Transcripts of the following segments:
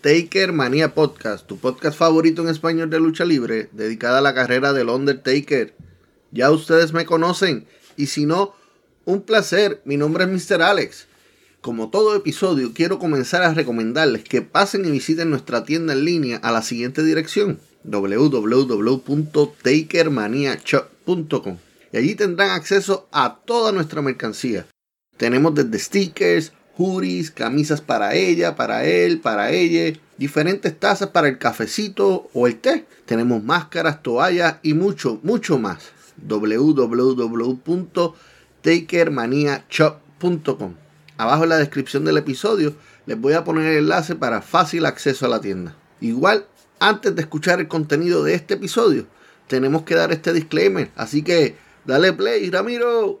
Taker Manía Podcast, tu podcast favorito en español de lucha libre, dedicada a la carrera del Undertaker. Ya ustedes me conocen, y si no, un placer. Mi nombre es Mr. Alex. Como todo episodio, quiero comenzar a recomendarles que pasen y visiten nuestra tienda en línea a la siguiente dirección: www.takermaniashop.com. Y allí tendrán acceso a toda nuestra mercancía. Tenemos desde stickers, hoodies, camisas para ella, para él, para ella, diferentes tazas para el cafecito o el té. Tenemos máscaras, toallas y mucho, mucho más. www.takermaniashop.com. Abajo en la descripción del episodio les voy a poner el enlace para fácil acceso a la tienda. Igual, antes de escuchar el contenido de este episodio, tenemos que dar este disclaimer. Así que, dale play, Ramiro.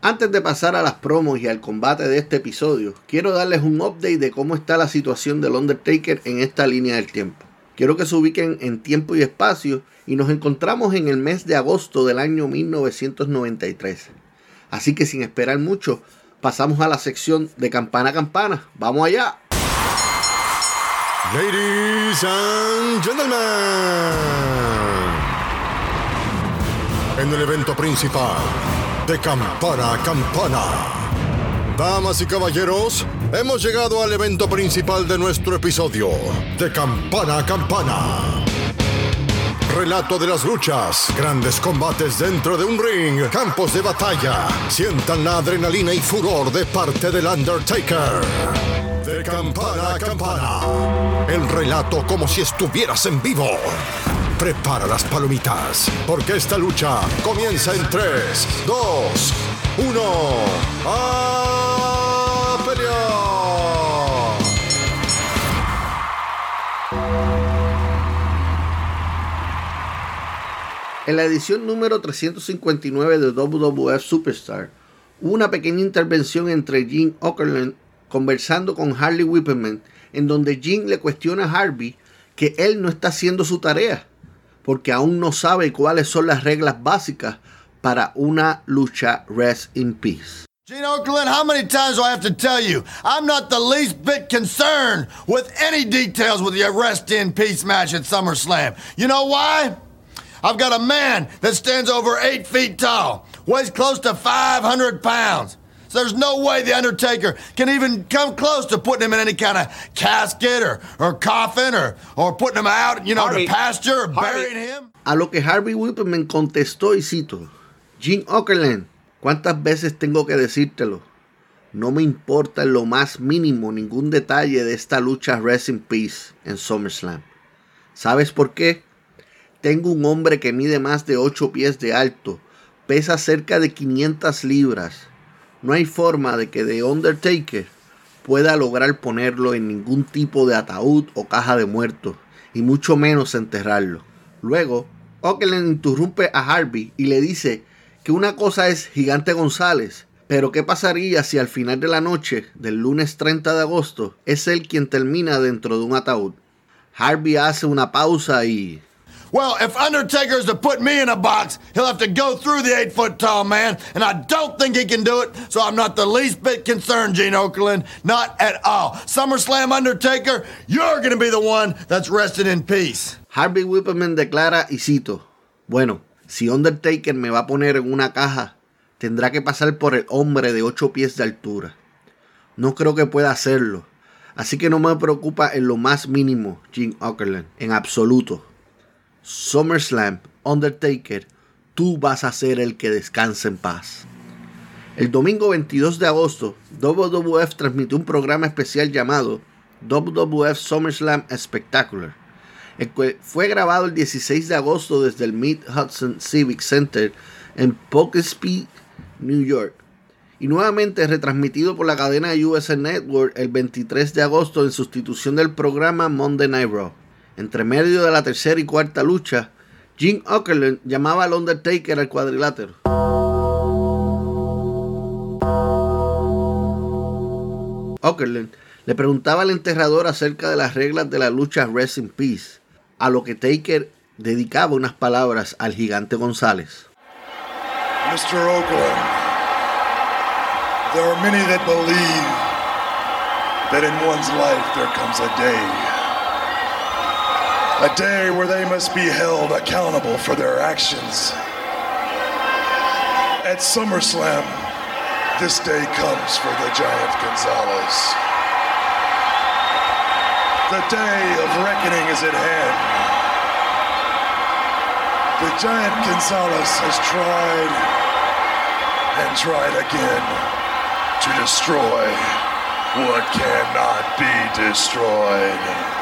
Antes de pasar a las promos y al combate de este episodio, quiero darles un update de cómo está la situación del Undertaker en esta línea del tiempo. Quiero que se ubiquen en tiempo y espacio y nos encontramos en el mes de agosto del año 1993. Así que sin esperar mucho, pasamos a la sección de campana a campana. ¡Vamos allá! Ladies and gentlemen, en el evento principal de campana a campana. Damas y caballeros, hemos llegado al evento principal de nuestro episodio, de campana a campana. Relato de las luchas, grandes combates dentro de un ring, campos de batalla. Sientan la adrenalina y furor de parte del Undertaker. De campana a campana. El relato como si estuvieras en vivo. Prepara las palomitas, porque esta lucha comienza en 3, 2, 1. ¡A! En la edición número 359 de WWF Superstar, hubo una pequeña intervención entre Gene Okerlund conversando con Harley Whipperman, en donde Gene le cuestiona a Harvey que él no está haciendo su tarea, porque aún no sabe cuáles son las reglas básicas para una lucha Rest in Peace. Gene Okerlund, how many times do I have to tell you? I'm not the least bit concerned with any details with your Rest in Peace match at SummerSlam. You know why? I've got a man that stands over eight feet tall, weighs close to 500 pounds. So there's no way the Undertaker can even come close to putting him in any kind of casket or, or coffin or, or putting him out, you know, Harvey, to pasture or Harvey. burying him. A lo que Harvey Whipperman contestó y cito, Gene Okerlund, ¿cuántas veces tengo que decírtelo? No me importa en lo más mínimo ningún detalle de esta lucha Rest in Peace en SummerSlam. ¿Sabes por qué? Tengo un hombre que mide más de 8 pies de alto, pesa cerca de 500 libras. No hay forma de que The Undertaker pueda lograr ponerlo en ningún tipo de ataúd o caja de muertos, y mucho menos enterrarlo. Luego, Okerlund interrumpe a Harvey y le dice que una cosa es Gigante González, Pero ¿qué pasaría si al final de la noche del lunes 30 de agosto es él quien termina dentro de un ataúd? Harvey hace una pausa y... Well, if Undertaker's to put me in a box, he'll have to go through the eight foot tall man, and I don't think he can do it, so I'm not the least bit concerned, Gene Okerlund. Not at all. SummerSlam Undertaker, you're gonna be the one that's rested in peace. Harvey Whippleman declara, y cito, bueno, si Undertaker me va a poner en una caja, tendrá que pasar por el hombre de 8 pies de altura. No creo que pueda hacerlo. Así que no me preocupa en lo más mínimo, Gene Okerlund, en absoluto. SummerSlam, Undertaker, tú vas a ser el que descanse en paz. El domingo 22 de agosto, WWF transmitió un programa especial llamado WWF SummerSlam Spectacular, el cual fue grabado el 16 de agosto desde el Mid Hudson Civic Center en Poughkeepsie, New York, y nuevamente retransmitido por la cadena USA Network el 23 de agosto en sustitución del programa Monday Night Raw. Entre medio de la tercera y cuarta lucha, Jim Okerlund llamaba al Undertaker al cuadrilátero. Okerlund le preguntaba al enterrador acerca de las reglas de la lucha Rest in Peace, a lo que Taker dedicaba unas palabras al gigante González. Mr. Okerlund, there are many that believe that in one's life there comes a day a day where they must be held accountable for their actions. At SummerSlam, this day comes for the Giant Gonzalez. The day of reckoning is at hand. The Giant Gonzalez has tried and tried again to destroy what cannot be destroyed.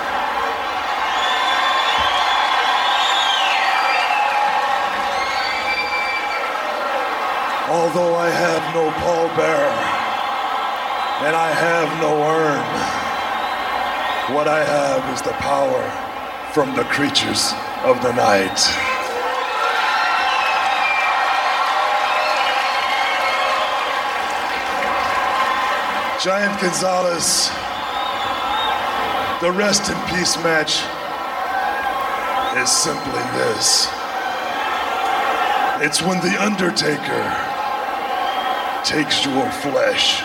Although I have no pallbearer and I have no urn, what I have is the power from the creatures of the night. Giant Gonzalez, the rest in peace match is simply this. It's when The Undertaker takes your flesh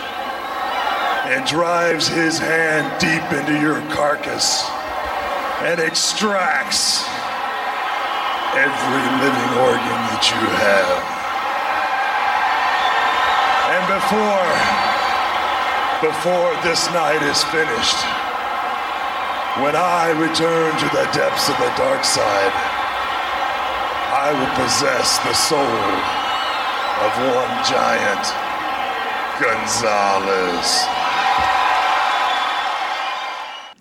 and drives his hand deep into your carcass and extracts every living organ that you have. And before before this night is finished, when I return to the depths of the dark side, I will possess the soul of one giant González.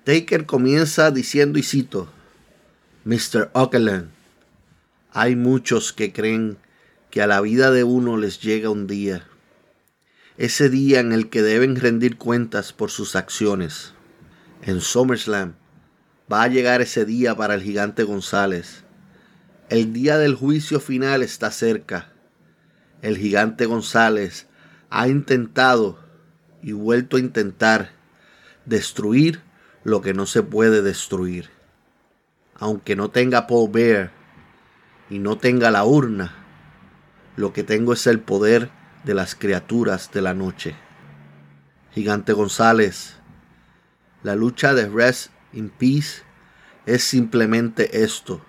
Taker comienza diciendo y cito, Mr. Okerlund, hay muchos que creen que a la vida de uno les llega un día, ese día en el que deben rendir cuentas por sus acciones. En SummerSlam va a llegar ese día para el gigante González. El día del juicio final está cerca. El gigante González ha intentado y vuelto a intentar destruir lo que no se puede destruir. Aunque no tenga Paul Bear y no tenga la urna, lo que tengo es el poder de las criaturas de la noche. Gigante González, la lucha de Rest in Peace es simplemente esto.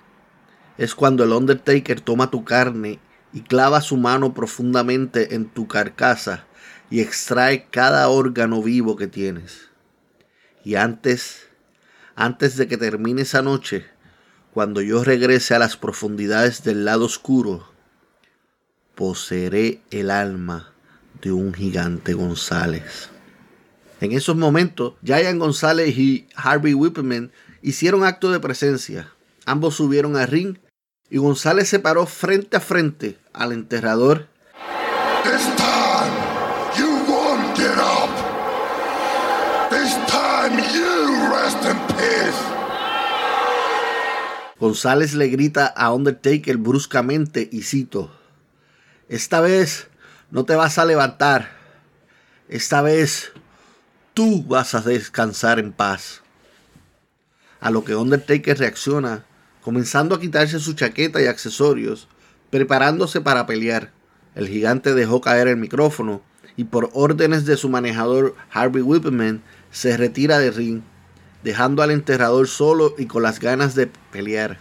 Es cuando el Undertaker toma tu carne y clava su mano profundamente en tu carcasa y extrae cada órgano vivo que tienes. Y antes, antes de que termine esa noche, cuando yo regrese a las profundidades del lado oscuro, poseeré el alma de un gigante González. En esos momentos, Giant González y Harvey Whippleman hicieron acto de presencia. Ambos subieron al ring y González se paró frente a frente al enterrador. This time you won't get up. This time you rest in peace. González le grita a Undertaker bruscamente y cito, esta vez no te vas a levantar. Esta vez tú vas a descansar en paz. A lo que Undertaker reacciona, comenzando a quitarse su chaqueta y accesorios, preparándose para pelear. El gigante dejó caer el micrófono y por órdenes de su manejador Harvey Whippleman se retira del ring, dejando al enterrador solo y con las ganas de pelear.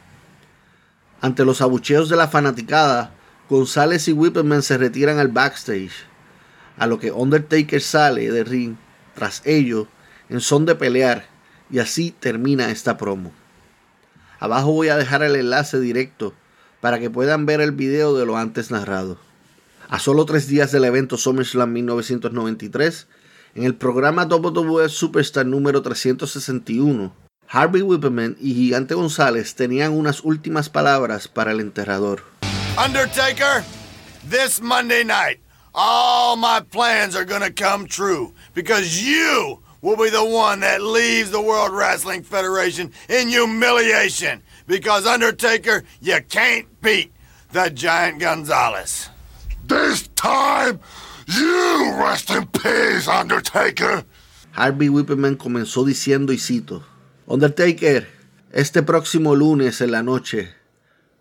Ante los abucheos de la fanaticada, González y Whippleman se retiran al backstage, a lo que Undertaker sale del ring tras ello en son de pelear y así termina esta promo. Abajo voy a dejar el enlace directo para que puedan ver el video de lo antes narrado. A solo tres días del evento SummerSlam 1993, en el programa WWE Superstar número 361, Harvey Whippleman y Gigante González tenían unas últimas palabras para el enterrador. Undertaker, this Monday night, all my plans are gonna come true because you will be the one that leaves the World Wrestling Federation in humiliation because Undertaker, you can't beat the Giant Gonzalez. This time, you rest in peace, Undertaker. Harvey Whippleman comenzó diciendo y cito, Undertaker, este próximo lunes en la noche,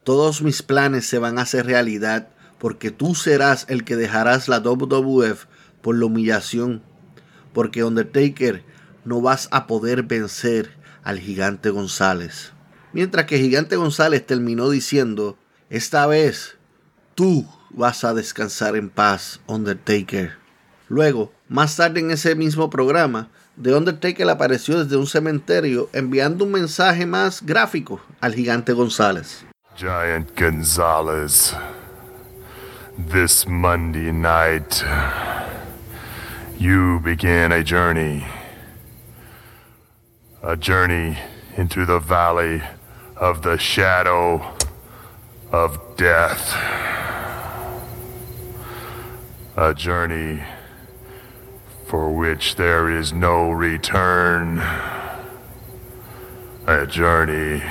todos mis planes se van a hacer realidad porque tú serás el que dejarás la WWF por la humillación, porque Undertaker no vas a poder vencer al gigante González. Mientras que Gigante González terminó diciendo, esta vez tú vas a descansar en paz, Undertaker. Luego, más tarde en ese mismo programa, The Undertaker apareció desde un cementerio enviando un mensaje más gráfico al gigante González. Giant Gonzalez, this Monday night, you began a journey. A journey into the valley of the shadow of death. A journey for which there is no return. A journey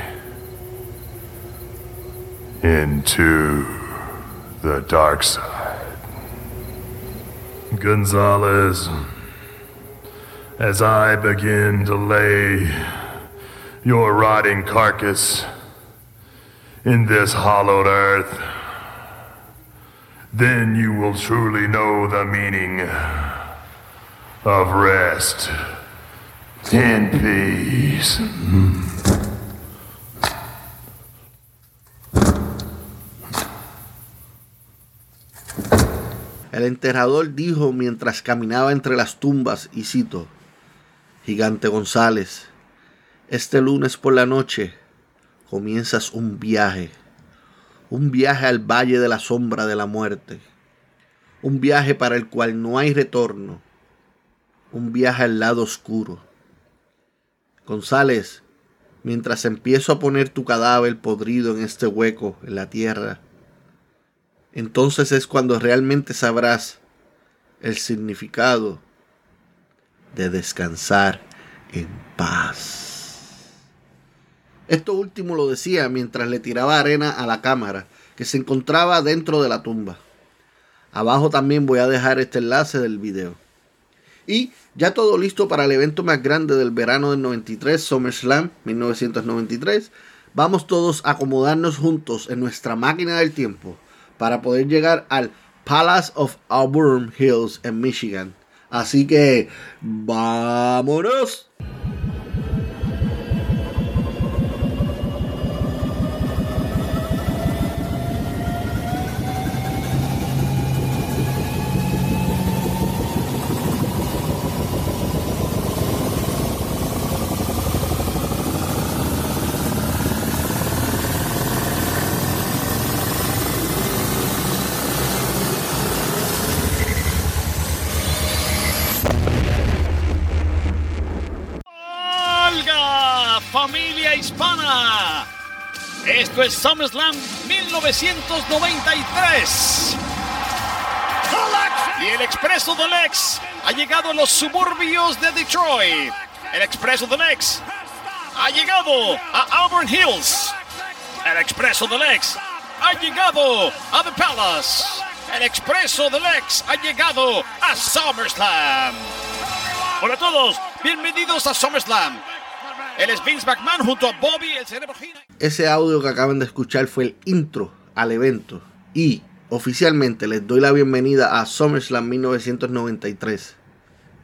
into the dark side. Gonzalez, as I begin to lay your rotting carcass in this hollowed earth, then you will truly know the meaning of rest in peace. Mm-hmm. El enterrador dijo mientras caminaba entre las tumbas, y cito, Gigante González, este lunes por la noche comienzas un viaje, un viaje al valle de la sombra de la muerte, un viaje para el cual no hay retorno, un viaje al lado oscuro. González, mientras empiezo a poner tu cadáver podrido en este hueco en la tierra, entonces es cuando realmente sabrás el significado de descansar en paz. Esto último lo decía mientras le tiraba arena a la cámara que se encontraba dentro de la tumba. Abajo también voy a dejar este enlace del video. Y ya todo listo para el evento más grande del verano del 93, SummerSlam 1993. Vamos todos a acomodarnos juntos en nuestra máquina del tiempo para poder llegar al Palace of Auburn Hills en Michigan. Así que, vámonos. familia Esto es SummerSlam 1993. Y el expreso del ex ha llegado a los suburbios de Detroit. El expreso del ex ha llegado a Auburn Hills. El expreso del ex ha llegado a The Palace. El expreso del ex ha llegado a SummerSlam. Hola a todos, bienvenidos a SummerSlam. Él es junto a Bobby, el cerebro. Ese audio que acaban de escuchar fue el intro al evento y oficialmente les doy la bienvenida a SummerSlam 1993.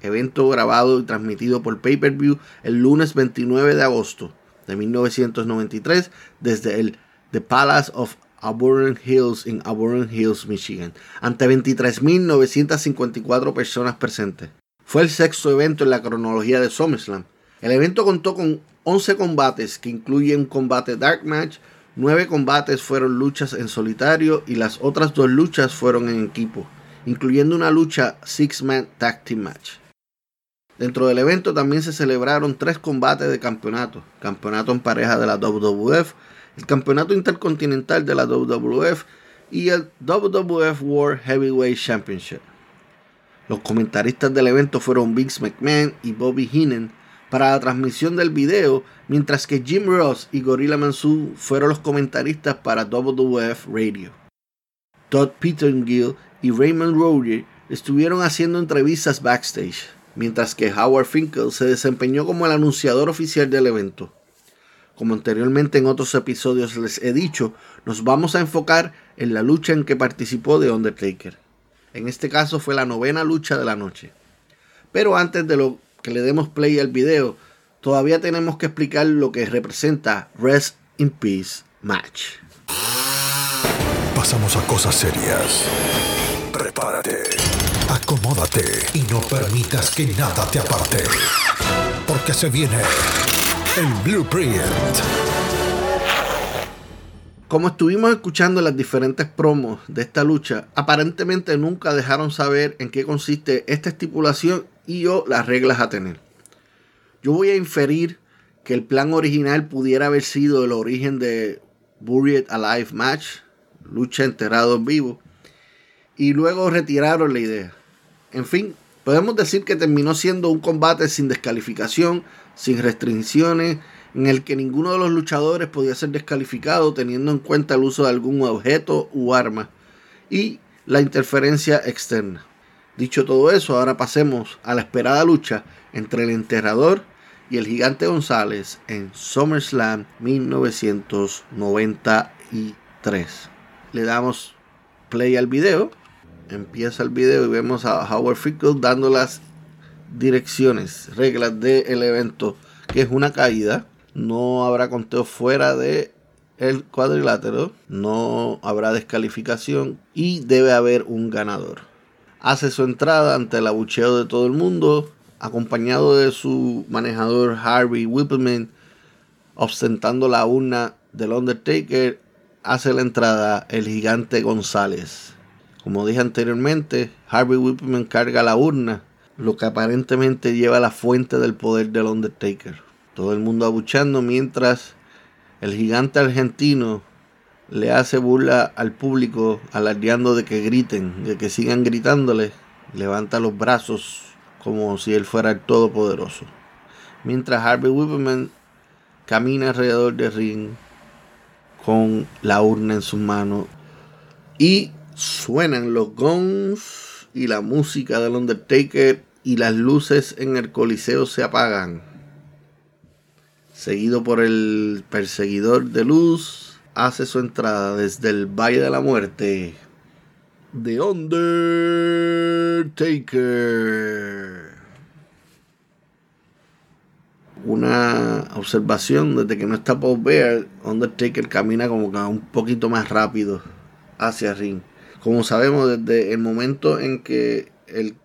Evento grabado y transmitido por pay-per-view el lunes 29 de agosto de 1993 desde el The Palace of Auburn Hills en Auburn Hills, Michigan, ante 23.954 personas presentes. Fue el sexto evento en la cronología de SummerSlam. El evento contó con 11 combates que incluyen combate Dark Match, 9 combates fueron luchas en solitario y las otras dos luchas fueron en equipo, incluyendo una lucha Six Man Tag Team Match. Dentro del evento también se celebraron tres combates de campeonato, campeonato en pareja de la WWF, el campeonato intercontinental de la WWF y el WWF World Heavyweight Championship. Los comentaristas del evento fueron Vince McMahon y Bobby Heenan para la transmisión del video, mientras que Jim Ross y Gorilla Mansu fueron los comentaristas para WWF Radio. Todd Pettengill y Raymond Roger estuvieron haciendo entrevistas backstage, mientras que Howard Finkel se desempeñó como el anunciador oficial del evento. Como anteriormente en otros episodios les he dicho, nos vamos a enfocar en la lucha en que participó The Undertaker. En este caso fue la novena lucha de la noche. Pero antes de lo que le demos play al video, todavía tenemos que explicar lo que representa Rest in Peace Match. Pasamos a cosas serias. Prepárate, acomódate y no permitas que nada te aparte. Porque se viene el Blueprint. Como estuvimos escuchando las diferentes promos de esta lucha, aparentemente nunca dejaron saber en qué consiste esta estipulación y o las reglas a tener. Yo voy a inferir que el plan original pudiera haber sido el origen de Buried Alive Match, lucha enterrado en vivo, y luego retiraron la idea. En fin, podemos decir que terminó siendo un combate sin descalificación, sin restricciones, en el que ninguno de los luchadores podía ser descalificado teniendo en cuenta el uso de algún objeto u arma y la interferencia externa. Dicho todo eso, ahora pasemos a la esperada lucha entre el enterrador y el gigante González en SummerSlam 1993. Le damos play al video. Empieza el video y vemos a Howard Finkel dando las direcciones, reglas del evento, que es una caída. No habrá conteo fuera de el cuadrilátero, no habrá descalificación y debe haber un ganador. Hace su entrada ante el abucheo de todo el mundo, acompañado de su manejador Harvey Whippleman, ostentando la urna del Undertaker, hace la entrada el gigante González. Como dije anteriormente, Harvey Whippleman carga la urna, lo que aparentemente lleva la fuente del poder del Undertaker. Todo el mundo abuchando mientras el gigante argentino le hace burla al público alardeando de que griten, de que sigan gritándole. Levanta los brazos como si él fuera el todopoderoso. Mientras Harvey Whippleman camina alrededor del ring con la urna en sus manos y suenan los gongs y la música del Undertaker y las luces en el coliseo se apagan seguido por el perseguidor de luz, hace su entrada desde el Valle de la Muerte. The Undertaker. Una observación desde que no está Paul Bear, Undertaker camina como que un poquito más rápido hacia ring. Como sabemos, desde el momento en que el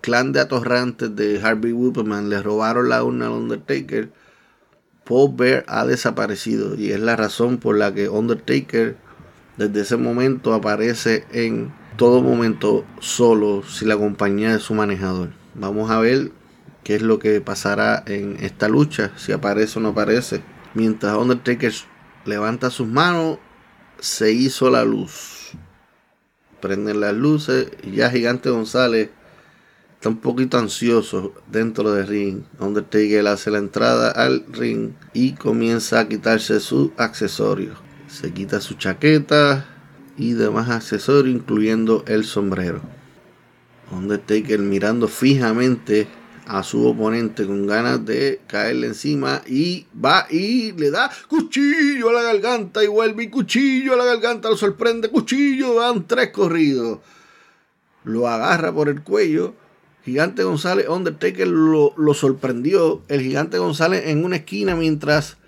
clan de atorrantes de Harvey Whippleman le robaron la urna al Undertaker, Paul Bear ha desaparecido y es la razón por la que Undertaker desde ese momento aparece en todo momento solo sin la compañía de su manejador. Vamos a ver qué es lo que pasará en esta lucha, si aparece o no aparece. Mientras Undertaker levanta sus manos, se hizo la luz. Prenden las luces y ya Gigante González está un poquito ansioso dentro del ring. Undertaker hace la entrada al ring y comienza a quitarse sus accesorios. Se quita su chaqueta, y demás accesorios, incluyendo el sombrero. Undertaker mirando fijamente a su oponente con ganas de caerle encima y va y le da cuchillo a la garganta y vuelve y cuchillo a la garganta, lo sorprende, cuchillo, dan tres corridos. Lo agarra por el cuello. Gigante González, Undertaker lo, lo sorprendió. El Gigante González en una esquina mientras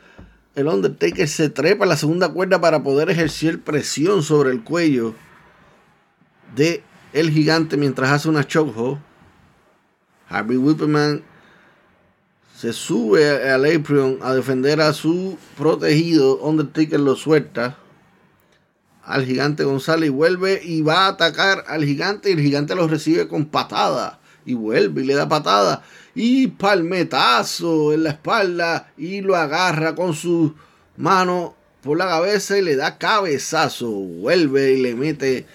el Undertaker se trepa en la segunda cuerda para poder ejercer presión sobre el cuello de el gigante mientras hace una chokehold. Harvey Whipperman se sube al apron a defender a su protegido. Undertaker lo suelta al gigante González y vuelve y va a atacar al gigante y el gigante lo recibe con patada y vuelve y le da patada y palmetazo en la espalda y lo agarra con su mano por la cabeza y le da cabezazo, vuelve y le mete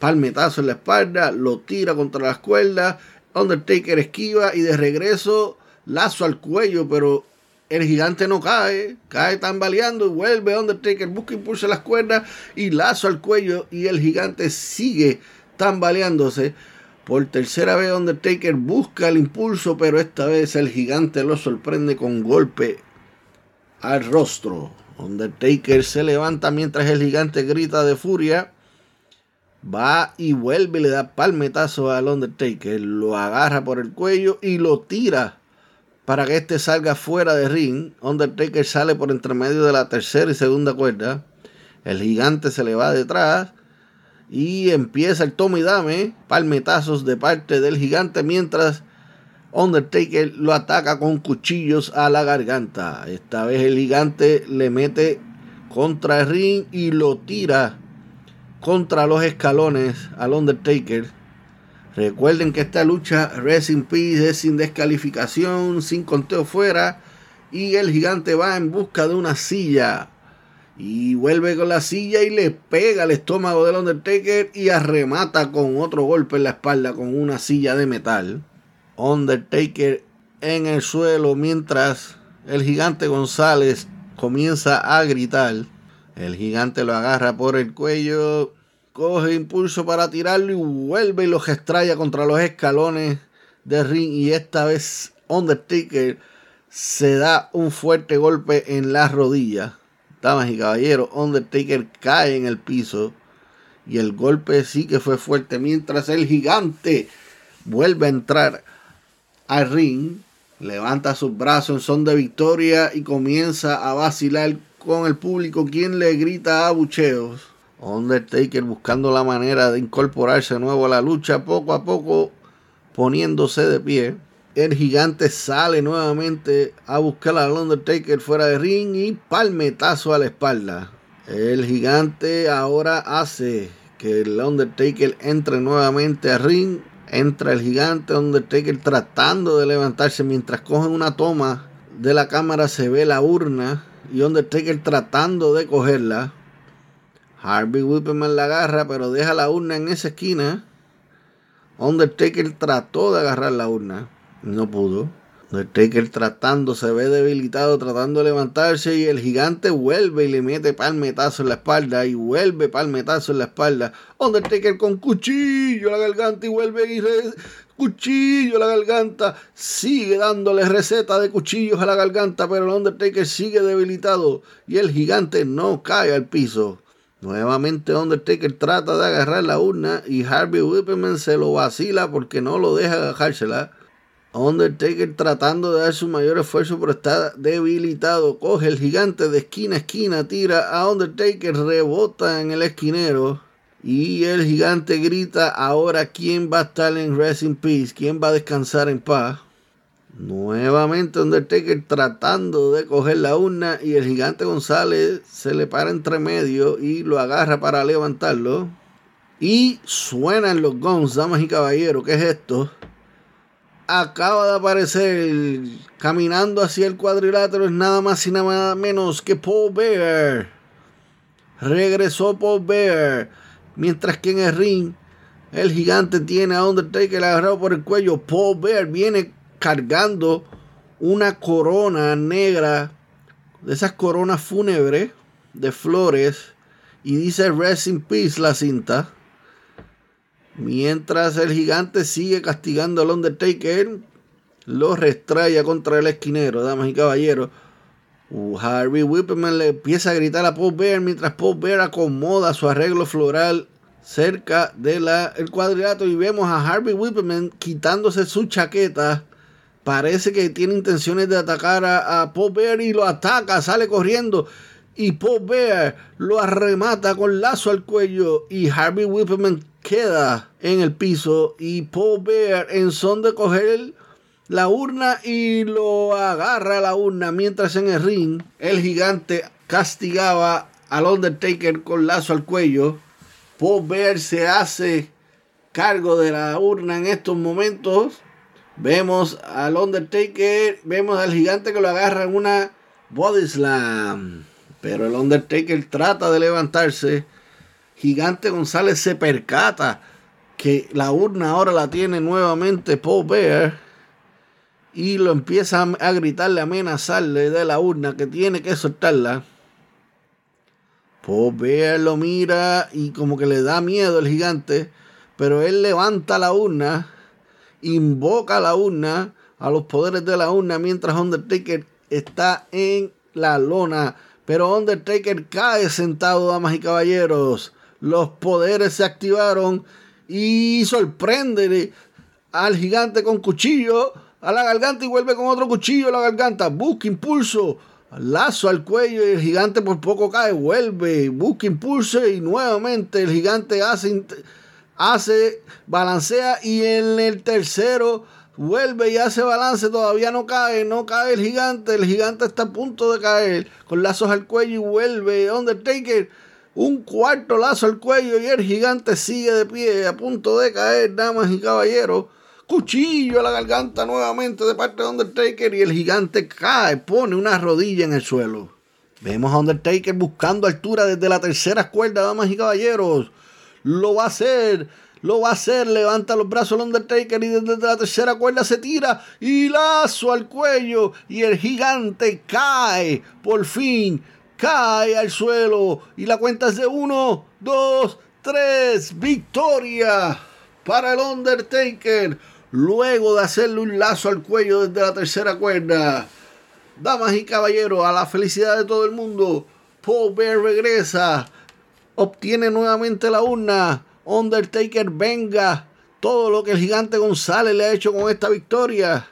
palmetazo en la espalda, lo tira contra las cuerdas, Undertaker esquiva y de regreso lazo al cuello, pero el gigante no cae, cae tambaleando y vuelve Undertaker, busca impulso las cuerdas y lazo al cuello y el gigante sigue tambaleándose. Por tercera vez Undertaker busca el impulso, pero esta vez el gigante lo sorprende con golpe al rostro. Undertaker se levanta mientras el gigante grita de furia. Va y vuelve y le da palmetazo al Undertaker. Lo agarra por el cuello y lo tira para que este salga fuera de ring. Undertaker sale por entre medio de la tercera y segunda cuerda. El gigante se le va detrás. Y empieza el toma y dame, palmetazos de parte del gigante mientras Undertaker lo ataca con cuchillos a la garganta. Esta vez el gigante le mete contra el ring y lo tira contra los escalones al Undertaker. Recuerden que esta lucha Racing Peace es sin descalificación, sin conteo fuera. Y el gigante va en busca de una silla y vuelve con la silla y le pega al estómago del Undertaker y arremata con otro golpe en la espalda con una silla de metal. Undertaker en el suelo mientras el gigante González comienza a gritar. El gigante lo agarra por el cuello, coge impulso para tirarlo y vuelve y lo extraña contra los escalones de ring. Y esta vez Undertaker se da un fuerte golpe en la rodilla damas y caballeros, Undertaker cae en el piso y el golpe sí que fue fuerte mientras el gigante vuelve a entrar al ring, levanta sus brazos en son de victoria y comienza a vacilar con el público quien le grita a bucheos. Undertaker buscando la manera de incorporarse de nuevo a la lucha poco a poco poniéndose de pie el gigante sale nuevamente a buscar al Undertaker fuera de ring y palmetazo a la espalda. El gigante ahora hace que el Undertaker entre nuevamente al ring. Entra el gigante Undertaker tratando de levantarse mientras cogen una toma de la cámara se ve la urna y Undertaker tratando de cogerla. Harvey Whipperman la agarra pero deja la urna en esa esquina. Undertaker trató de agarrar la urna no pudo. Undertaker tratando, se ve debilitado, tratando de levantarse y el gigante vuelve y le mete palmetazo en la espalda y vuelve palmetazo en la espalda. Undertaker con cuchillo a la garganta y vuelve y cuchillo a la garganta. Sigue dándole receta de cuchillos a la garganta, pero el Undertaker sigue debilitado y el gigante no cae al piso. Nuevamente Undertaker trata de agarrar la urna y Harvey Whipperman se lo vacila porque no lo deja agarrársela. Undertaker tratando de dar su mayor esfuerzo, pero está debilitado. Coge el gigante de esquina a esquina, tira a Undertaker, rebota en el esquinero. Y el gigante grita, ahora quién va a estar en Rest in Peace, quién va a descansar en paz. Nuevamente Undertaker tratando de coger la urna y el gigante González se le para entre medio y lo agarra para levantarlo. Y suenan los guns, damas y caballeros, ¿qué es esto? Acaba de aparecer caminando hacia el cuadrilátero es nada más y nada menos que Paul Bear. Regresó Paul Bear. Mientras que en el ring el gigante tiene a Undertaker agarrado por el cuello. Paul Bear viene cargando una corona negra de esas coronas fúnebres de flores y dice Rest in Peace la cinta. Mientras el gigante sigue castigando al Undertaker, lo restraya contra el esquinero, damas y caballeros. Uh, Harvey Whipperman le empieza a gritar a Paul Bear mientras Paul Bear acomoda su arreglo floral cerca del el cuadrilátero y vemos a Harvey Whipperman quitándose su chaqueta. Parece que tiene intenciones de atacar a, a Bear y lo ataca, sale corriendo y Paul Bear lo arremata con lazo al cuello y Harvey Whipperman queda en el piso y Paul Bear en son de coger la urna y lo agarra a la urna mientras en el ring el gigante castigaba al Undertaker con lazo al cuello. Paul Bear se hace cargo de la urna en estos momentos. Vemos al Undertaker, vemos al gigante que lo agarra en una body slam. Pero el Undertaker trata de levantarse. Gigante González se percata que la urna ahora la tiene nuevamente Paul Bear. Y lo empieza a gritarle, a amenazarle de la urna que tiene que soltarla. Paul Bear lo mira y como que le da miedo el gigante. Pero él levanta la urna, invoca la urna, a los poderes de la urna, mientras Undertaker está en la lona pero Undertaker cae sentado, damas y caballeros. Los poderes se activaron y sorprende al gigante con cuchillo a la garganta y vuelve con otro cuchillo a la garganta. Busca impulso. Lazo al cuello y el gigante por poco cae. Vuelve, busca impulso y nuevamente el gigante hace, hace balancea y en el tercero Vuelve y hace balance, todavía no cae, no cae el gigante, el gigante está a punto de caer, con lazos al cuello y vuelve Undertaker, un cuarto lazo al cuello y el gigante sigue de pie, a punto de caer, damas y caballeros. Cuchillo a la garganta nuevamente de parte de Undertaker y el gigante cae, pone una rodilla en el suelo. Vemos a Undertaker buscando altura desde la tercera cuerda, damas y caballeros. Lo va a hacer lo va a hacer, levanta los brazos el Undertaker y desde la tercera cuerda se tira y lazo al cuello y el gigante cae, por fin, cae al suelo y la cuenta es de uno, dos, tres, victoria para el Undertaker luego de hacerle un lazo al cuello desde la tercera cuerda. Damas y caballeros, a la felicidad de todo el mundo, Paul Bear regresa, obtiene nuevamente la urna Undertaker venga todo lo que el gigante González le ha hecho con esta victoria.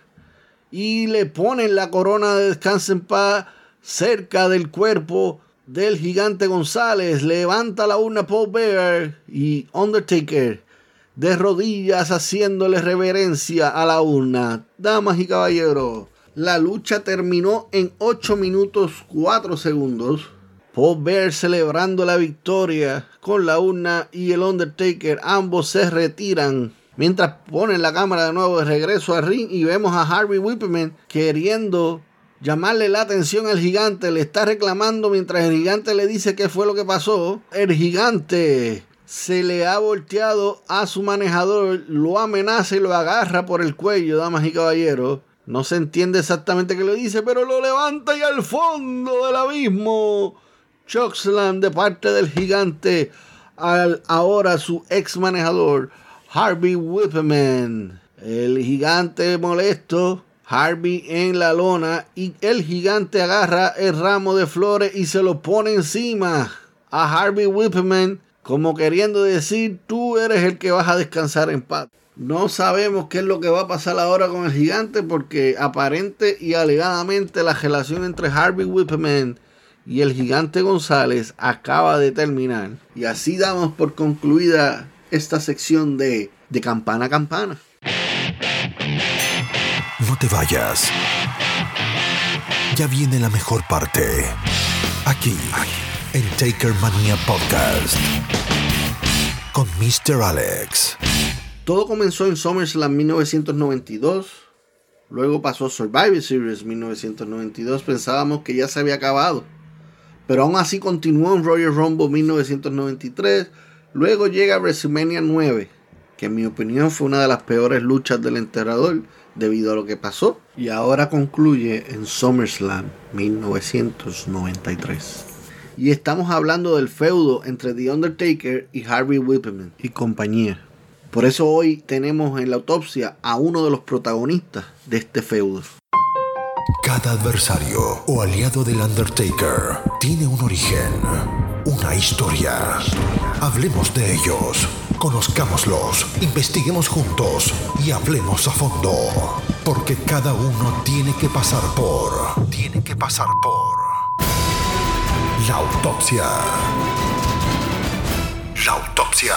Y le ponen la corona de descanso en paz cerca del cuerpo del gigante González. Levanta la urna Paul Bear y Undertaker de rodillas haciéndole reverencia a la urna. Damas y caballeros, la lucha terminó en 8 minutos 4 segundos. Paul Bear celebrando la victoria con la urna y el Undertaker. Ambos se retiran. Mientras ponen la cámara de nuevo de regreso al ring y vemos a Harvey Whipperman queriendo llamarle la atención al gigante. Le está reclamando mientras el gigante le dice qué fue lo que pasó. El gigante se le ha volteado a su manejador, lo amenaza y lo agarra por el cuello, damas y caballeros. No se entiende exactamente qué le dice, pero lo levanta y al fondo del abismo Chokeslam de parte del gigante al ahora su ex manejador Harvey Whipperman. El gigante molesto, Harvey en la lona y el gigante agarra el ramo de flores y se lo pone encima a Harvey Whipperman como queriendo decir tú eres el que vas a descansar en paz. No sabemos qué es lo que va a pasar ahora con el gigante porque aparente y alegadamente la relación entre Harvey Whipperman y el gigante González acaba de terminar. Y así damos por concluida esta sección de De Campana a Campana. No te vayas. Ya viene la mejor parte. Aquí, en Taker Mania Podcast. Con Mr. Alex. Todo comenzó en SummerSlam 1992. Luego pasó Survivor Series 1992. Pensábamos que ya se había acabado pero aún así continuó en Royal Rumble 1993. Luego llega WrestleMania 9, que en mi opinión fue una de las peores luchas del enterrador debido a lo que pasó. Y ahora concluye en SummerSlam 1993. Y estamos hablando del feudo entre The Undertaker y Harvey Whippleman y compañía. Por eso hoy tenemos en la autopsia a uno de los protagonistas de este feudo. Cada adversario o aliado del Undertaker tiene un origen, una historia. Hablemos de ellos, conozcámoslos, investiguemos juntos y hablemos a fondo. Porque cada uno tiene que pasar por... Tiene que pasar por... La autopsia. La autopsia.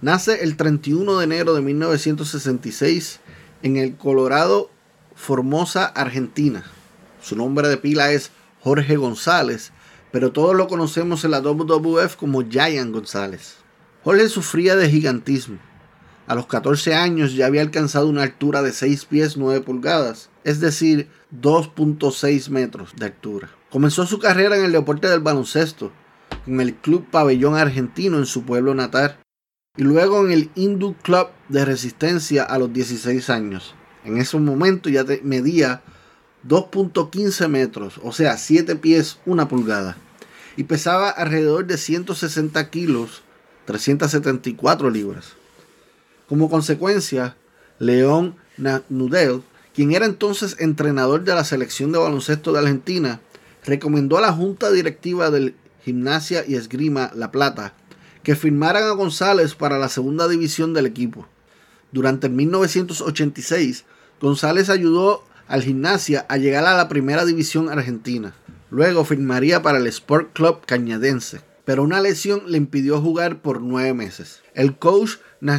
Nace el 31 de enero de 1966 en el Colorado Formosa, Argentina. Su nombre de pila es Jorge González, pero todos lo conocemos en la WWF como Giant González. Jorge sufría de gigantismo. A los 14 años ya había alcanzado una altura de 6 pies 9 pulgadas, es decir, 2.6 metros de altura. Comenzó su carrera en el deporte del baloncesto, con el Club Pabellón Argentino en su pueblo natal, y luego en el Hindu Club de Resistencia a los 16 años. En ese momento ya medía 2.15 metros, o sea, 7 pies 1 pulgada, y pesaba alrededor de 160 kilos, 374 libras. Como consecuencia, León Nudel, quien era entonces entrenador de la selección de baloncesto de Argentina, recomendó a la junta directiva del Gimnasia y Esgrima La Plata que firmaran a González para la segunda división del equipo. Durante 1986, González ayudó al Gimnasia a llegar a la primera división argentina. Luego firmaría para el Sport Club Cañadense, pero una lesión le impidió jugar por nueve meses. El coach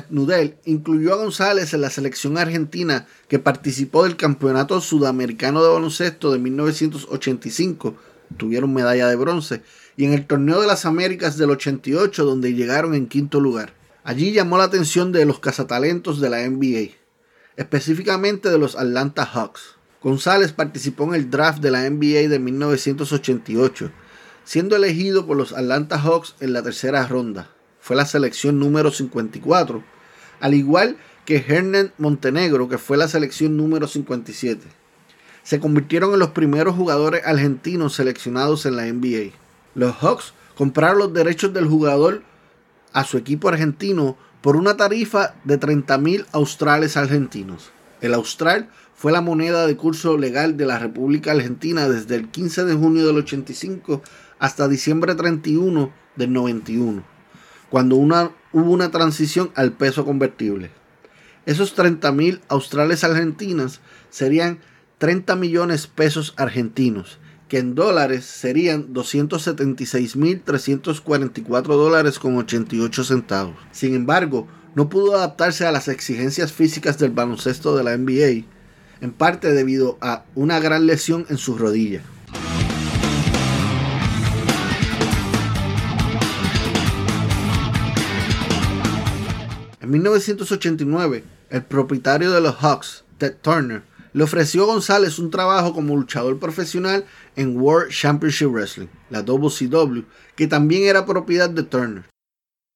Nudel incluyó a González en la selección argentina que participó del Campeonato Sudamericano de Baloncesto de 1985, tuvieron medalla de bronce, y en el Torneo de las Américas del 88 donde llegaron en quinto lugar. Allí llamó la atención de los cazatalentos de la NBA específicamente de los Atlanta Hawks. González participó en el draft de la NBA de 1988, siendo elegido por los Atlanta Hawks en la tercera ronda. Fue la selección número 54, al igual que Hernán Montenegro, que fue la selección número 57. Se convirtieron en los primeros jugadores argentinos seleccionados en la NBA. Los Hawks compraron los derechos del jugador a su equipo argentino por una tarifa de 30 mil australes argentinos. El austral fue la moneda de curso legal de la República Argentina desde el 15 de junio del 85 hasta diciembre 31 del 91, cuando hubo una transición al peso convertible. Esos 30 mil australes argentinas serían 30 millones pesos argentinos, que en dólares serían 276.344 dólares con 88 centavos. Sin embargo, no pudo adaptarse a las exigencias físicas del baloncesto de la NBA, en parte debido a una gran lesión en su rodilla. En 1989, el propietario de los Hawks, Ted Turner, le ofreció González un trabajo como luchador profesional en World Championship Wrestling, la WCW, que también era propiedad de Turner.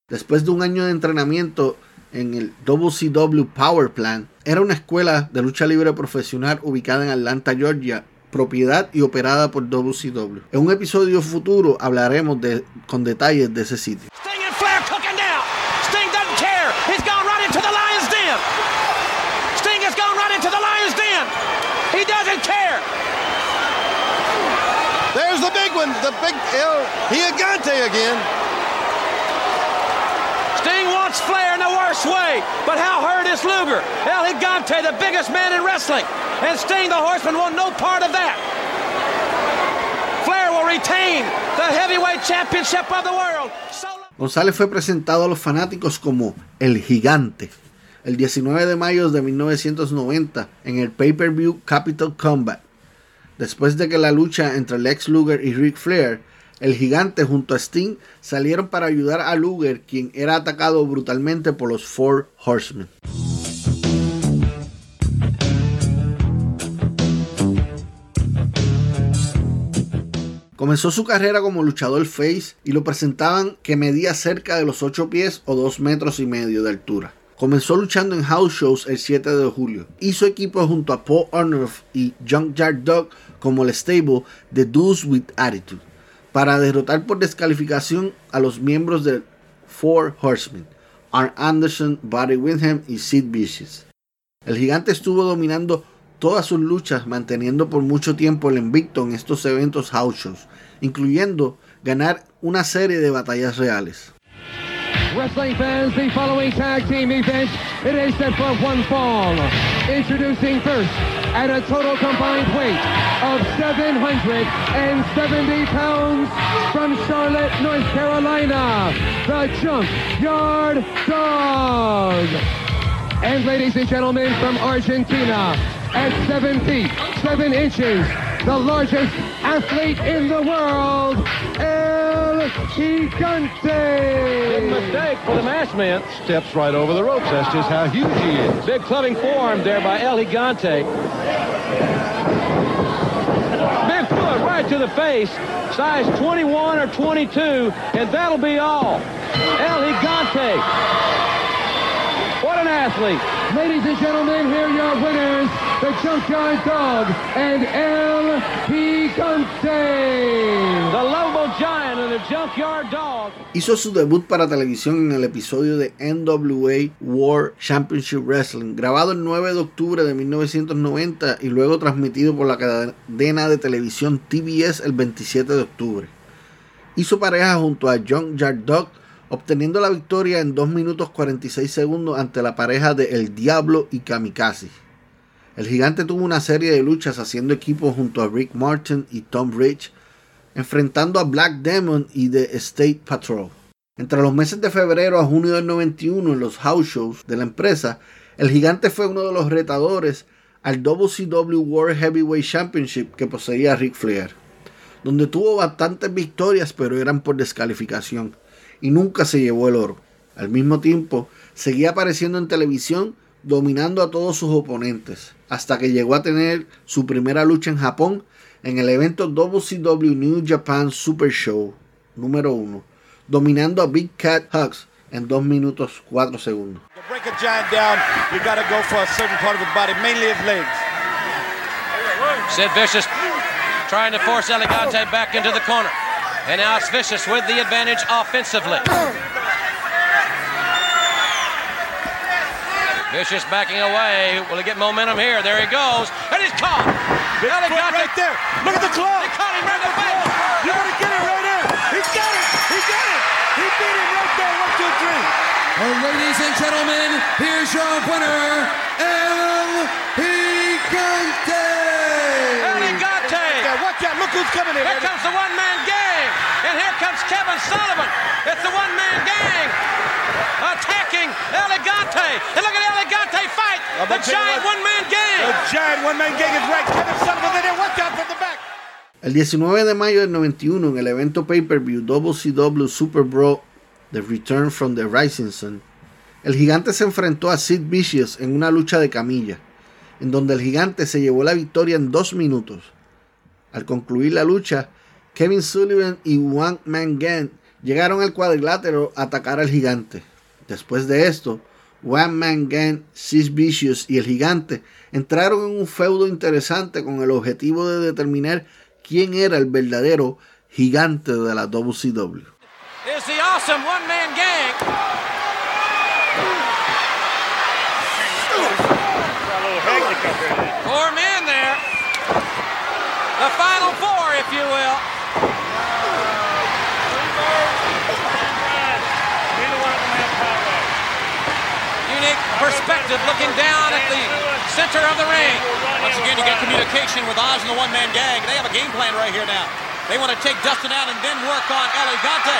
Después de un año de entrenamiento en el WCW Power Plant, era una escuela de lucha libre profesional ubicada en Atlanta, Georgia, propiedad y operada por WCW. En un episodio futuro hablaremos con detalles de ese sitio. The big El Gigante again. Sting wants Flair in the worst way, but how hurt is Luger? El Gigante, the biggest man in wrestling, and Sting, the Horseman, want no part of that. Flair will retain the heavyweight championship of the world. González fue presentado a los fanáticos como El Gigante el 19 de mayo de 1990 en el pay-per-view Capital Combat Después de que la lucha entre Lex Luger y Ric Flair, el gigante junto a Sting salieron para ayudar a Luger, quien era atacado brutalmente por los Four Horsemen. Comenzó su carrera como luchador face y lo presentaban que medía cerca de los 8 pies o 2 metros y medio de altura. Comenzó luchando en house shows el 7 de julio. Hizo equipo junto a Paul Orndorff y Junkyard Dog como el stable de Dudes with Attitude. para derrotar por descalificación a los miembros de Four Horsemen, Arn Anderson, Barry Windham y Sid Vicious. El gigante estuvo dominando todas sus luchas, manteniendo por mucho tiempo el invicto en estos eventos house incluyendo ganar una serie de batallas reales. Wrestling fans, the following tag team event, it is set for one fall. Introducing first, at a total combined weight of 770 pounds from Charlotte, North Carolina, the Junkyard Dog. And ladies and gentlemen from Argentina, at 7 feet, 7 inches, the largest athlete in the world, El Gigante. Big mistake for the masked man. Steps right over the ropes. That's just how huge he is. Big clubbing forearm there by El Gigante. Big foot right to the face. Size 21 or 22, and that'll be all. El Gigante. What an athlete. Ladies and gentlemen, here are your winners, the Junkyard Dog and El Gigante. The lovable giant and the junkyard dog. Hizo su debut para televisión en el episodio de NWA World Championship Wrestling, grabado el 9 de octubre de 1990 y luego transmitido por la cadena de televisión TBS el 27 de octubre. Hizo pareja junto a Junkyard Dog, obteniendo la victoria en 2 minutos 46 segundos ante la pareja de El Diablo y Kamikaze. El gigante tuvo una serie de luchas haciendo equipo junto a Rick Martin y Tom Rich, enfrentando a Black Demon y The State Patrol. Entre los meses de febrero a junio del 91 en los house shows de la empresa, el gigante fue uno de los retadores al WCW World Heavyweight Championship que poseía Ric Flair, donde tuvo bastantes victorias pero eran por descalificación y nunca se llevó el oro. Al mismo tiempo, seguía apareciendo en televisión dominando a todos sus oponentes, hasta que llegó a tener su primera lucha en Japón en el evento WCW New Japan Super Show número 1, dominando a Big Cat Hugs en 2 minutos 4 segundos. Break a giant down, you got to go for a certain part of his body, mainly his legs. Sid Vicious trying to force Elegante back into the corner. And now it's Vicious with the advantage offensively. Vicious backing away. Will he get momentum here? There he goes. And he's caught. Big foot Elegante. right there. Look at the claw. They caught him right in the face. You got to get it right there. He got it. He got it. He beat him right there. One, two, three. And ladies and gentlemen, here's your winner, El Gigante. Elegante. Yeah, watch out. Look who's coming here. Here comes the one-man gang. And here comes Kevin Sullivan. It's the one-man gang attacking Elegante. And look at Elegante fight. The giant one-man The gang. giant one-man gang is right. Kevin Sullivan in there. Watch out from the back. El 19 de mayo del 91, en el evento pay-per-view WCW Super Bro The Return from the Rising Sun, el gigante se enfrentó a Sid Vicious en una lucha de camilla, en donde el gigante se llevó la victoria en dos minutos. Al concluir la lucha, Kevin Sullivan y One Man Gang llegaron al cuadrilátero a atacar al gigante. Después de esto, One Man Gang, Sid Vicious y el gigante entraron en un feudo interesante con el objetivo de determinar quién era el verdadero gigante de la WCW. Is the awesome one-man gang. Four men there. The final four, Unique perspective looking down at the center of the ring. Once again, you get communication with Oz and the one-man gang. They have a game plan right here now. They want to take Dustin out and then work on Elegante.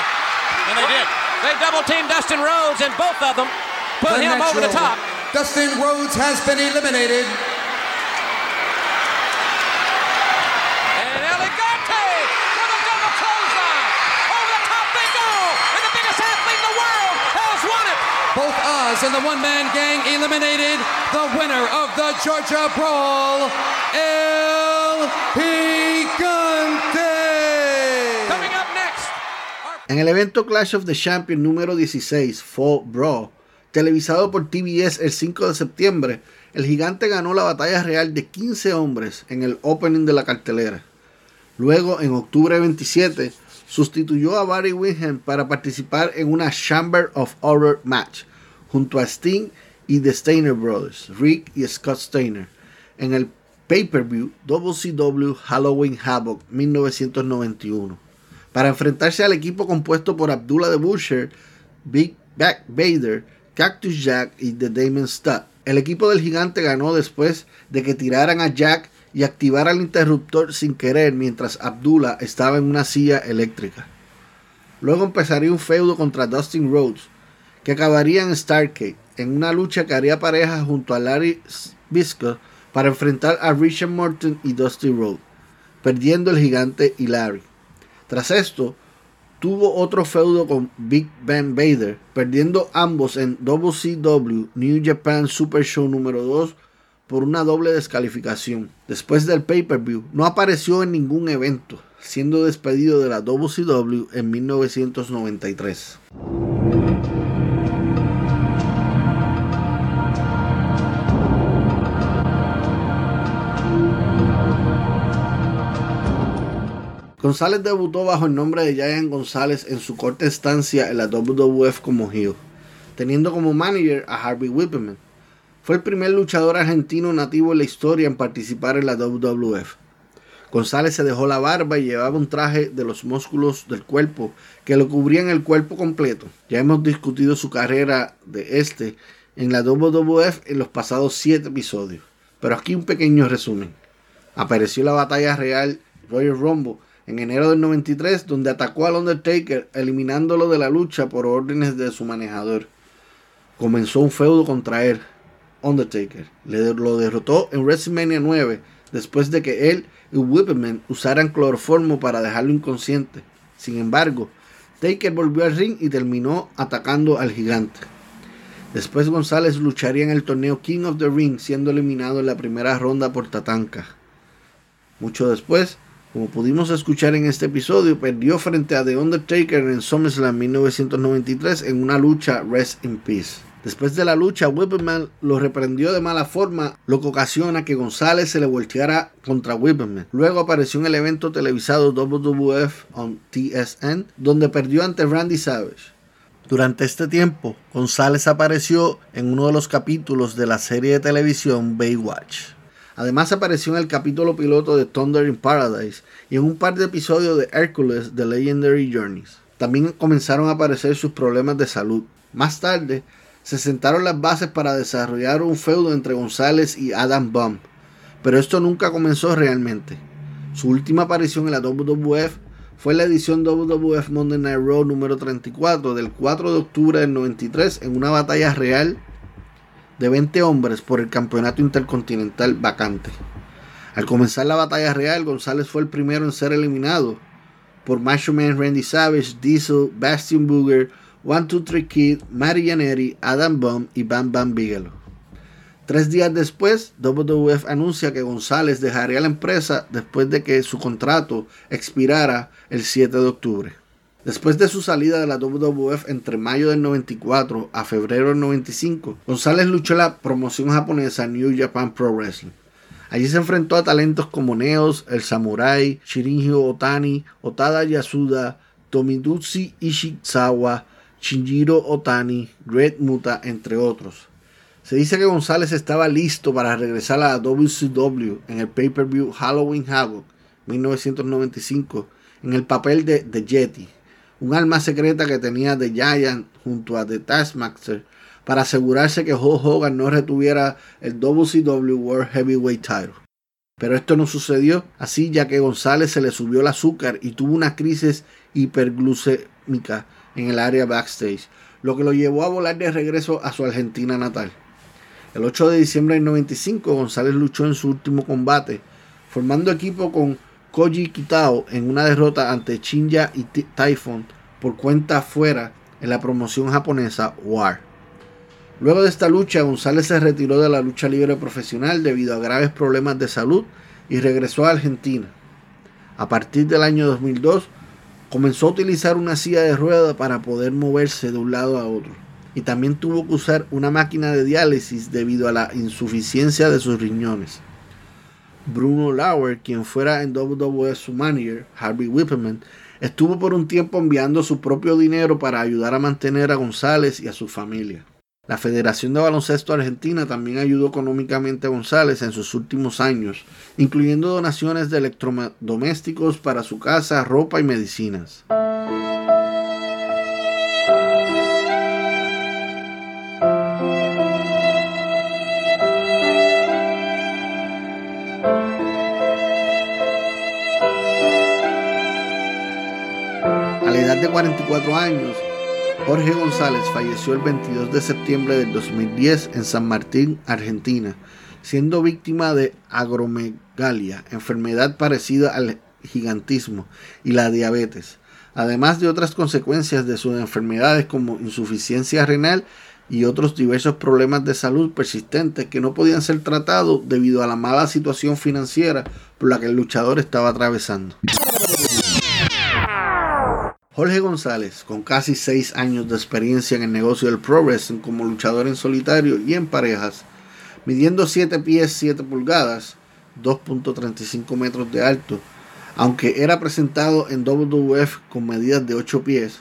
And they did. They double teamed Dustin Rhodes and both of them put him over the top. Dustin Rhodes has been eliminated. And the one-man gang eliminated. The winner of the Georgia Brawl, El Gigante. Coming up. En el evento Clash of the Champions número 16, Fall Brawl, televisado por TBS el 5 de septiembre, el gigante ganó la batalla real de 15 hombres en el opening de la cartelera. Luego, en octubre 27, sustituyó a Barry Windham para participar en una Chamber of Horror match junto a Sting y The Steiner Brothers, Rick y Scott Steiner, en el pay-per-view WCW Halloween Havoc 1991, para enfrentarse al equipo compuesto por Abdullah the Butcher, Big Back Vader, Cactus Jack y The Damon Stud. El equipo del gigante ganó después de que tiraran a Jack y activara el interruptor sin querer mientras Abdullah estaba en una silla eléctrica. Luego empezaría un feudo contra Dustin Rhodes, que acabaría en Starcade, en una lucha que haría pareja junto a Larry Bisco para enfrentar a Richard Morton y Dusty Rhodes, perdiendo el gigante y Larry. Tras esto, tuvo otro feudo con Big Ben Vader, perdiendo ambos en WCW New Japan Super Show número 2 por una doble descalificación. Después del pay-per-view, no apareció en ningún evento, siendo despedido de la WCW en 1993. González debutó bajo el nombre de Giant González en su corta estancia en la WWF como heel, teniendo como manager a Harvey Whippleman. Fue el primer luchador argentino nativo en la historia en participar en la WWF. González se dejó la barba y llevaba un traje de los músculos del cuerpo que lo cubrían el cuerpo completo. Ya hemos discutido su carrera de este en la WWF en los pasados 7 episodios. Pero aquí un pequeño resumen. Apareció la batalla real Royal Rumble en enero del 93 donde atacó al Undertaker eliminándolo de la lucha por órdenes de su manejador. Comenzó un feudo contra él, Undertaker. Le, lo derrotó en WrestleMania 9 después de que él y Whippleman usaran cloroformo para dejarlo inconsciente. Sin embargo, Taker volvió al ring y terminó atacando al gigante. Después González lucharía en el torneo King of the Ring siendo eliminado en la primera ronda por Tatanka. Mucho después, como pudimos escuchar en este episodio, perdió frente a The Undertaker en SummerSlam 1993 en una lucha Rest in Peace. Después de la lucha, Whippleman lo reprendió de mala forma, lo que ocasiona que González se le volteara contra Whippleman. Luego apareció en el evento televisado WWF on TSN, donde perdió ante Randy Savage. Durante este tiempo, González apareció en uno de los capítulos de la serie de televisión Baywatch. Además apareció en el capítulo piloto de Thunder in Paradise y en un par de episodios de Hercules The Legendary Journeys. También comenzaron a aparecer sus problemas de salud. Más tarde, se sentaron las bases para desarrollar un feudo entre González y Adam Bump, pero esto nunca comenzó realmente. Su última aparición en la WWF fue la edición WWF Monday Night Raw número 34 del 4 de octubre del 93 en una batalla real de 20 hombres por el campeonato intercontinental vacante. Al comenzar la batalla real, González fue el primero en ser eliminado por Macho Man Randy Savage, Diesel, Bastion Booger, One Two Three Kid, Mary Janetti, Adam Bomb y Bam Bam Bigelow. Tres días después, WWF anuncia que González dejaría la empresa después de que su contrato expirara el 7 de octubre. Después de su salida de la WWF entre mayo del 94 a febrero del 95, González luchó en la promoción japonesa New Japan Pro Wrestling. Allí se enfrentó a talentos como Neos, El Samurai, Shirinjo Otani, Otada Yasuda, Tomidutsi Ishizawa, Shinjiro Otani, Red Muta, entre otros. Se dice que González estaba listo para regresar a la WCW en el pay-per-view Halloween Havoc 1995 en el papel de The Yeti, un alma secreta que tenía The Giant junto a The Taskmaster para asegurarse que Hulk Hogan no retuviera el WCW World Heavyweight Title. Pero esto no sucedió así ya que González se le subió el azúcar y tuvo una crisis hiperglucémica en el área backstage, lo que lo llevó a volar de regreso a su Argentina natal. El 8 de diciembre del 95, González luchó en su último combate, formando equipo con Koji Kitao en una derrota ante Shinya y Typhon por cuenta fuera en la promoción japonesa War. Luego de esta lucha, González se retiró de la lucha libre profesional debido a graves problemas de salud y regresó a Argentina. A partir del año 2002, comenzó a utilizar una silla de rueda para poder moverse de un lado a otro. Y también tuvo que usar una máquina de diálisis debido a la insuficiencia de sus riñones. Bruno Lauer, quien fuera en WWF su manager, Harvey Whippleman, Estuvo por un tiempo enviando su propio dinero para ayudar a mantener a González y a su familia. La Federación de Baloncesto Argentina también ayudó económicamente a González en sus últimos años, incluyendo donaciones de electrodomésticos para su casa, ropa y medicinas. De 44 años, Jorge González falleció el 22 de septiembre del 2010 en San Martín, Argentina, siendo víctima de agromegalia, enfermedad parecida al gigantismo y la diabetes, además de otras consecuencias de sus enfermedades como insuficiencia renal y otros diversos problemas de salud persistentes que no podían ser tratados debido a la mala situación financiera por la que el luchador estaba atravesando. Jorge González, con casi 6 años de experiencia en el negocio del pro wrestling como luchador en solitario y en parejas, midiendo 7 pies 7 pulgadas, 2.35 metros de alto, aunque era presentado en WWF con medidas de 8 pies,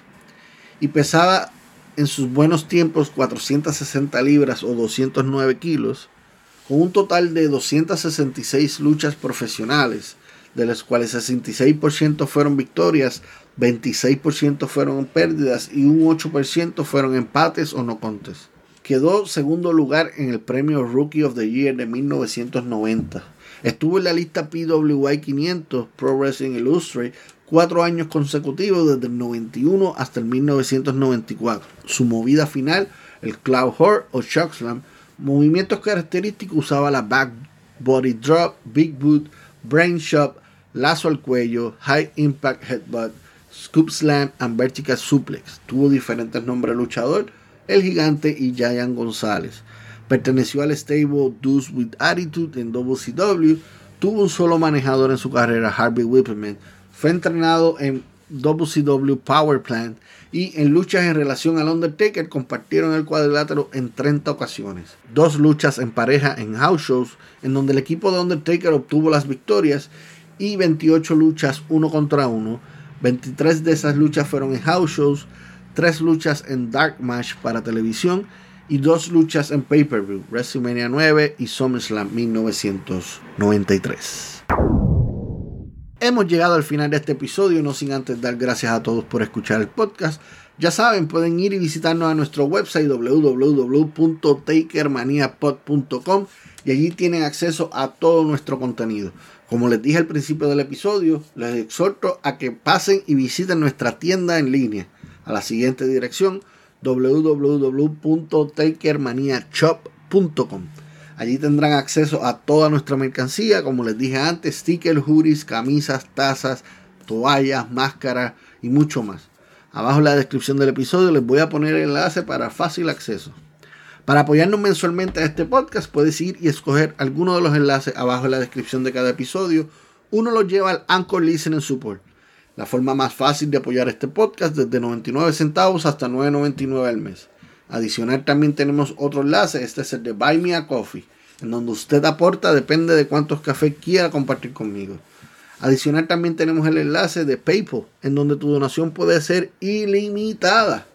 y pesaba en sus buenos tiempos 460 libras o 209 kilos, con un total de 266 luchas profesionales, de las cuales 66% fueron victorias, 26% fueron pérdidas y un 8% fueron empates o no contes. Quedó segundo lugar en el premio Rookie of the Year de 1990. Estuvo en la lista PWI 500 Pro Wrestling Illustrated cuatro años consecutivos desde el 91 hasta el 1994. Su movida final, el Cloud Horror o Shockslam, movimientos característicos usaba la back body drop, big boot, brain shop, lazo al cuello, high impact headbutt, scoop slam and vertical suplex. Tuvo diferentes nombres luchador, el gigante y Giant González. Perteneció al stable Deuce with Attitude en WCW. Tuvo un solo manejador en su carrera, Harvey Whippleman. Fue entrenado en WCW Power Plant y en luchas en relación al Undertaker compartieron el cuadrilátero en 30 ocasiones. Dos luchas en pareja en house shows en donde el equipo de Undertaker obtuvo las victorias y 28 luchas uno contra uno. 23 de esas luchas fueron en house shows, 3 luchas en Dark Match para televisión y 2 luchas en pay-per-view, WrestleMania 9 y SummerSlam 1993. Hemos llegado al final de este episodio, no sin antes dar gracias a todos por escuchar el podcast. Ya saben, pueden ir y visitarnos a nuestro website www.takermaniapod.com y allí tienen acceso a todo nuestro contenido. Como les dije al principio del episodio, les exhorto a que pasen y visiten nuestra tienda en línea a la siguiente dirección www.takermaniachop.com. Allí tendrán acceso a toda nuestra mercancía, como les dije antes, stickers, hoodies, camisas, tazas, toallas, máscaras y mucho más. Abajo en la descripción del episodio les voy a poner el enlace para fácil acceso. Para apoyarnos mensualmente a este podcast, puedes ir y escoger alguno de los enlaces abajo en la descripción de cada episodio. Uno los lleva al Anchor Listening Support, la forma más fácil de apoyar este podcast desde 99 centavos hasta 9.99 al mes. Adicional también tenemos otro enlace, este es el de Buy Me a Coffee, en donde usted aporta depende de cuántos cafés quiera compartir conmigo. Adicional también tenemos el enlace de PayPal, en donde tu donación puede ser ilimitada.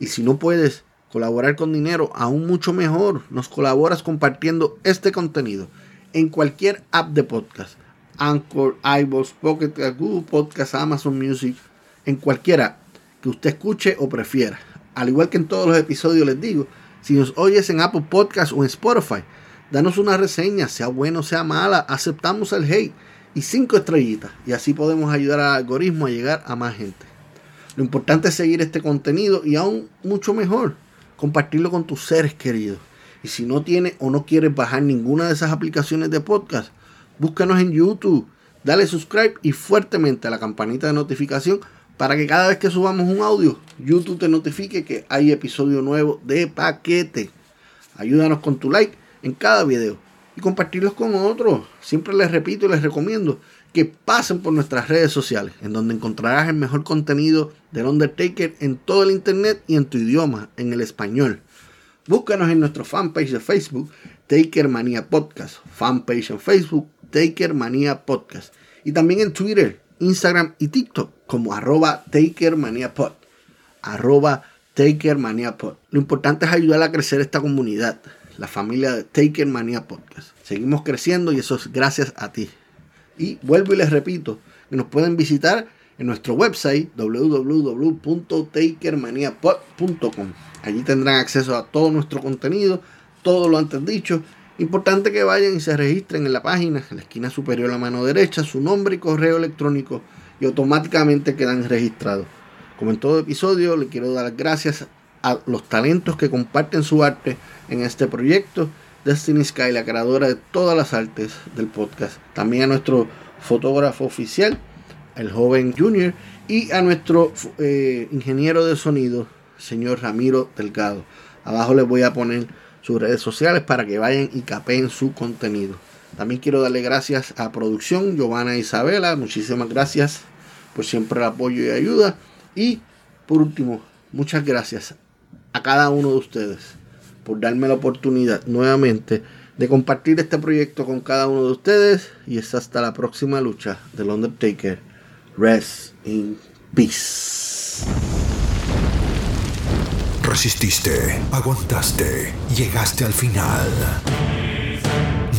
Y si no puedes colaborar con dinero, aún mucho mejor, nos colaboras compartiendo este contenido en cualquier app de podcast. Anchor, iVoox, Pocket, Google Podcast, Amazon Music, en cualquiera que usted escuche o prefiera. Al igual que en todos los episodios les digo, si nos oyes en Apple Podcast o en Spotify, danos una reseña, sea buena o sea mala, aceptamos el hate y cinco estrellitas y así podemos ayudar al algoritmo a llegar a más gente. Lo importante es seguir este contenido y aún mucho mejor, compartirlo con tus seres queridos. Y si no tienes o no quieres bajar ninguna de esas aplicaciones de podcast, búscanos en YouTube, dale subscribe y fuertemente a la campanita de notificación para que cada vez que subamos un audio, YouTube te notifique que hay episodio nuevo de paquete. Ayúdanos con tu like en cada video y compartirlos con otros. Siempre les repito y les recomiendo que pasen por nuestras redes sociales, en donde encontrarás el mejor contenido del Undertaker en todo el internet y en tu idioma, en el español. Búscanos en nuestro fanpage de Facebook, Taker Manía Podcast, fanpage en Facebook, Taker Manía Podcast, y también en Twitter, Instagram y TikTok como arroba takermaniapod. Arroba takermaniapod. Lo importante es ayudar a crecer esta comunidad, la familia de Taker Mania Podcast. Seguimos creciendo y eso es gracias a ti. Y vuelvo y les repito que nos pueden visitar en nuestro website www.takermaniapod.com. Allí tendrán acceso a todo nuestro contenido, todo lo antes dicho. Importante que vayan y se registren en la página, en la esquina superior a la mano derecha, su nombre y correo electrónico y automáticamente quedan registrados. Como en todo episodio, le quiero dar gracias a los talentos que comparten su arte en este proyecto. Destiny Sky, la creadora de todas las artes del podcast. También a nuestro fotógrafo oficial, el joven Junior, y a nuestro eh, ingeniero de sonido, señor Ramiro Delgado. Abajo les voy a poner sus redes sociales para que vayan y capeen su contenido. También quiero darle gracias a producción, Giovanna Isabela. Muchísimas gracias por siempre el apoyo y ayuda. Y por último, muchas gracias a cada uno de ustedes por darme la oportunidad nuevamente de compartir este proyecto con cada uno de ustedes. Y es hasta la próxima lucha del Undertaker. Rest in peace. Resististe, aguantaste, llegaste al final.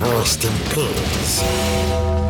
Rest in